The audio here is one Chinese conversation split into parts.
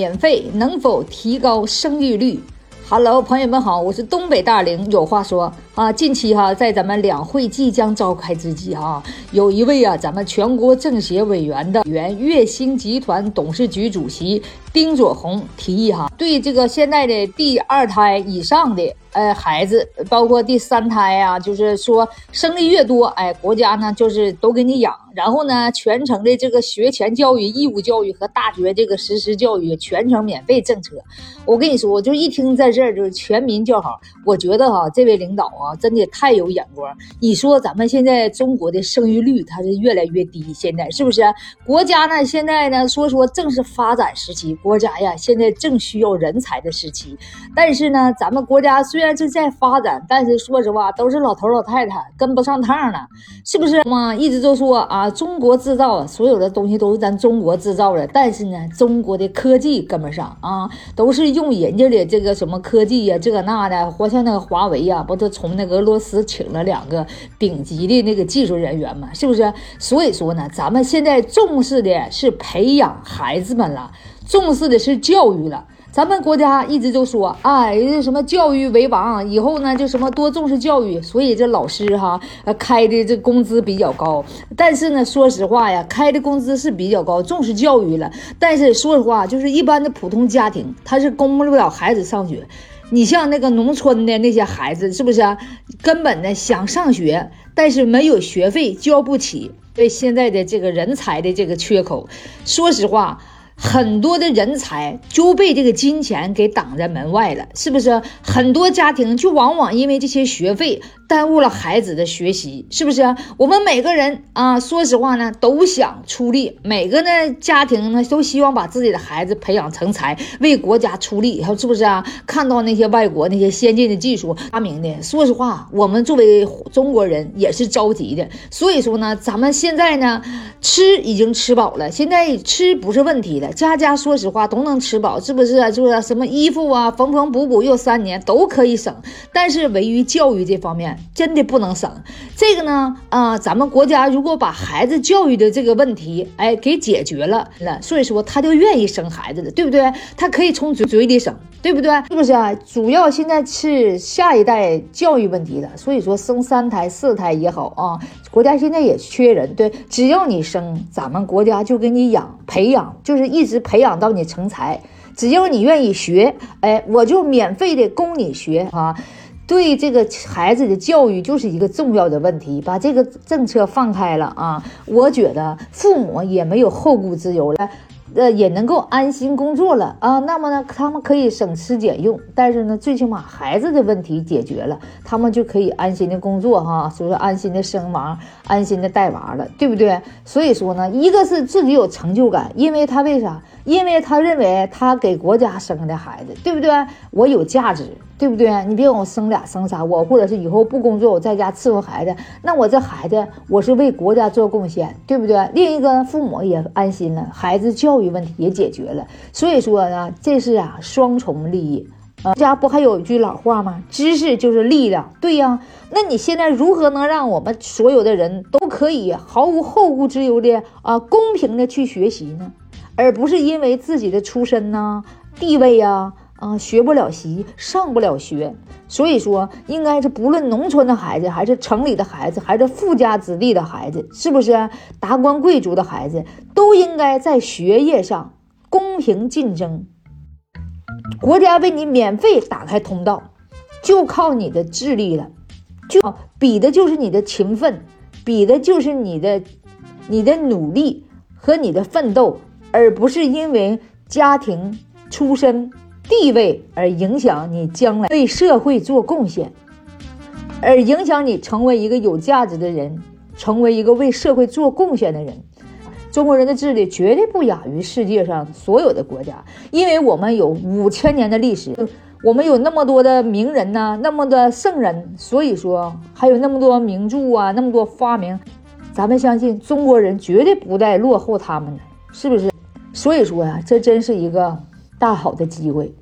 免费能否提高生育率？Hello，朋友们好，我是东北大玲有话说啊。近期哈，在咱们两会即将召开之际哈，有一位啊，咱们全国政协委员的原月星集团董事局主席丁佐宏提议哈，对这个现在的第二胎以上的。呃，孩子，包括第三胎呀，就是说生的越多，哎，国家呢就是都给你养，然后呢，全程的这个学前教育、义务教育和大学这个实施教育全程免费政策。我跟你说，我就一听在这儿就是全民叫好，我觉得哈，这位领导啊，真的太有眼光。你说咱们现在中国的生育率它是越来越低，现在是不是？国家呢现在呢说说正是发展时期，国家呀现在正需要人才的时期，但是呢，咱们国家虽虽然是在发展，但是说实话，都是老头老太太跟不上趟了，是不是嘛？一直都说啊，中国制造，所有的东西都是咱中国制造的，但是呢，中国的科技跟不上啊，都是用人家的这个什么科技呀，这个那的，活像那个华为呀，不都从那个俄罗斯请了两个顶级的那个技术人员嘛？是不是？所以说呢，咱们现在重视的是培养孩子们了，重视的是教育了。咱们国家一直都说，哎，什么教育为王，以后呢就什么多重视教育，所以这老师哈，呃，开的这工资比较高。但是呢，说实话呀，开的工资是比较高，重视教育了。但是说实话，就是一般的普通家庭，他是供不了孩子上学。你像那个农村的那些孩子，是不是啊根本呢想上学，但是没有学费交不起？对现在的这个人才的这个缺口，说实话。很多的人才就被这个金钱给挡在门外了，是不是？很多家庭就往往因为这些学费耽误了孩子的学习，是不是？我们每个人啊，说实话呢，都想出力，每个呢家庭呢都希望把自己的孩子培养成才，为国家出力，是不是啊？看到那些外国那些先进的技术发明的，说实话，我们作为中国人也是着急的。所以说呢，咱们现在呢，吃已经吃饱了，现在吃不是问题了。家家说实话都能吃饱，是不是？就是什么衣服啊，缝缝补补又三年都可以省，但是唯于教育这方面真的不能省。这个呢，啊，咱们国家如果把孩子教育的这个问题，哎，给解决了那，所以说他就愿意生孩子了，对不对？他可以从嘴嘴里省，对不对？是不是啊？主要现在是下一代教育问题了，所以说生三胎四胎也好啊，国家现在也缺人，对，只要你生，咱们国家就给你养培养，就是。一直培养到你成才，只要你愿意学，哎，我就免费的供你学啊。对这个孩子的教育就是一个重要的问题，把这个政策放开了啊，我觉得父母也没有后顾之忧了。呃，也能够安心工作了啊。那么呢，他们可以省吃俭用，但是呢，最起码孩子的问题解决了，他们就可以安心的工作哈，所以说安心的生娃，安心的带娃了，对不对？所以说呢，一个是自己有成就感，因为他为啥？因为他认为他给国家生的孩子，对不对？我有价值。对不对？你别管我生俩生仨，我或者是以后不工作，我在家伺候孩子，那我这孩子我是为国家做贡献，对不对？另一个父母也安心了，孩子教育教育问题也解决了。所以说呢，这是啊双重利益啊。家不还有一句老话吗？知识就是力量。对呀，那你现在如何能让我们所有的人都可以毫无后顾之忧的啊公平的去学习呢？而不是因为自己的出身呐、地位呀。啊，啊学不了习，上不了学，所以说应该是不论农村的孩子，还是城里的孩子，还是富家子弟的孩子，是不是达官贵族的孩子，都应该在学业上公平竞争。国家为你免费打开通道，就靠你的智力了，就比的就是你的勤奋，比的就是你的你的努力和你的奋斗，而不是因为家庭出身。地位而影响你将来为社会做贡献，而影响你成为一个有价值的人，成为一个为社会做贡献的人。中国人的智力绝对不亚于世界上所有的国家，因为我们有五千年的历史，我们有那么多的名人呐，那么多圣人，所以说还有那么多名著啊，那么多发明，咱们相信中国人绝对不带落后他们的，是不是？所以说呀，这真是一个大好的机会。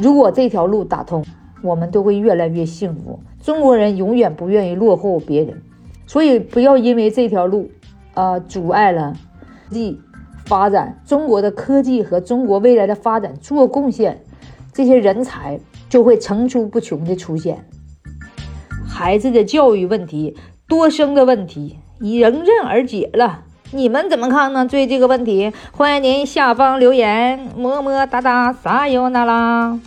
如果这条路打通，我们都会越来越幸福。中国人永远不愿意落后别人，所以不要因为这条路，啊，阻碍了，地发展中国的科技和中国未来的发展做贡献，这些人才就会层出不穷的出现。孩子的教育问题、多生的问题迎刃而解了。你们怎么看呢？对这个问题，欢迎您下方留言，么么哒哒，撒由那拉。